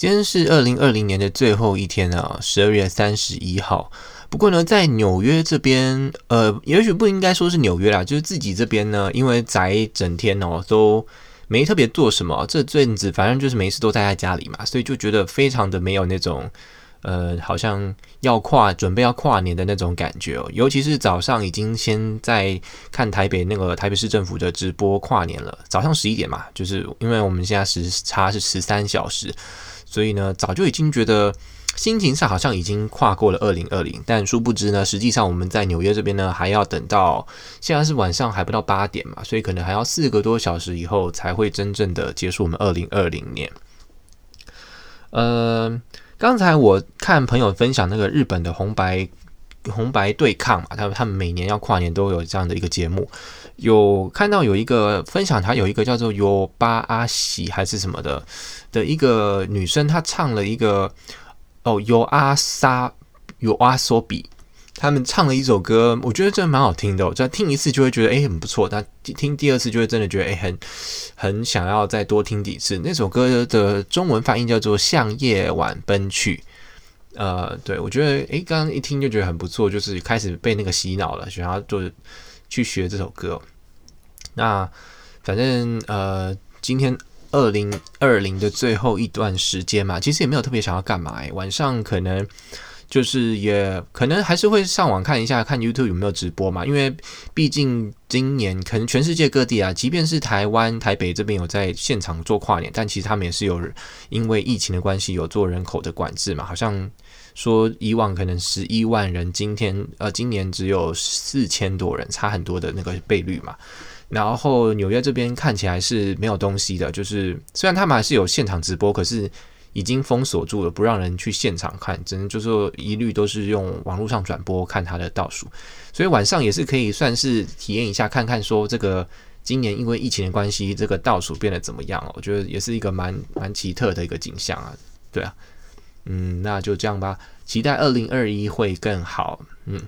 今天是二零二零年的最后一天啊，十二月三十一号。不过呢，在纽约这边，呃，也许不应该说是纽约啦，就是自己这边呢，因为宅整天哦，都没特别做什么，这阵子反正就是没事都待在家里嘛，所以就觉得非常的没有那种。呃，好像要跨准备要跨年的那种感觉哦，尤其是早上已经先在看台北那个台北市政府的直播跨年了，早上十一点嘛，就是因为我们现在时差是十三小时，所以呢，早就已经觉得心情上好像已经跨过了二零二零，但殊不知呢，实际上我们在纽约这边呢，还要等到现在是晚上还不到八点嘛，所以可能还要四个多小时以后才会真正的结束我们二零二零年，呃。刚才我看朋友分享那个日本的红白红白对抗嘛，他们他们每年要跨年都有这样的一个节目，有看到有一个分享，他有一个叫做尤巴阿喜还是什么的的一个女生，她唱了一个哦尤阿莎尤阿索比。他们唱了一首歌，我觉得真的蛮好听的。我再听一次就会觉得诶很不错，但听第二次就会真的觉得诶很很想要再多听几次。那首歌的中文翻译叫做《向夜晚奔去》。呃，对我觉得诶刚刚一听就觉得很不错，就是开始被那个洗脑了，想要做去学这首歌。那反正呃，今天二零二零的最后一段时间嘛，其实也没有特别想要干嘛。诶，晚上可能。就是也可能还是会上网看一下，看 YouTube 有没有直播嘛，因为毕竟今年可能全世界各地啊，即便是台湾台北这边有在现场做跨年，但其实他们也是有因为疫情的关系有做人口的管制嘛，好像说以往可能十一万人，今天呃今年只有四千多人，差很多的那个倍率嘛。然后纽约这边看起来是没有东西的，就是虽然他们还是有现场直播，可是。已经封锁住了，不让人去现场看，只能就是说一律都是用网络上转播看它的倒数，所以晚上也是可以算是体验一下，看看说这个今年因为疫情的关系，这个倒数变得怎么样哦？我觉得也是一个蛮蛮奇特的一个景象啊，对啊，嗯，那就这样吧，期待二零二一会更好，嗯。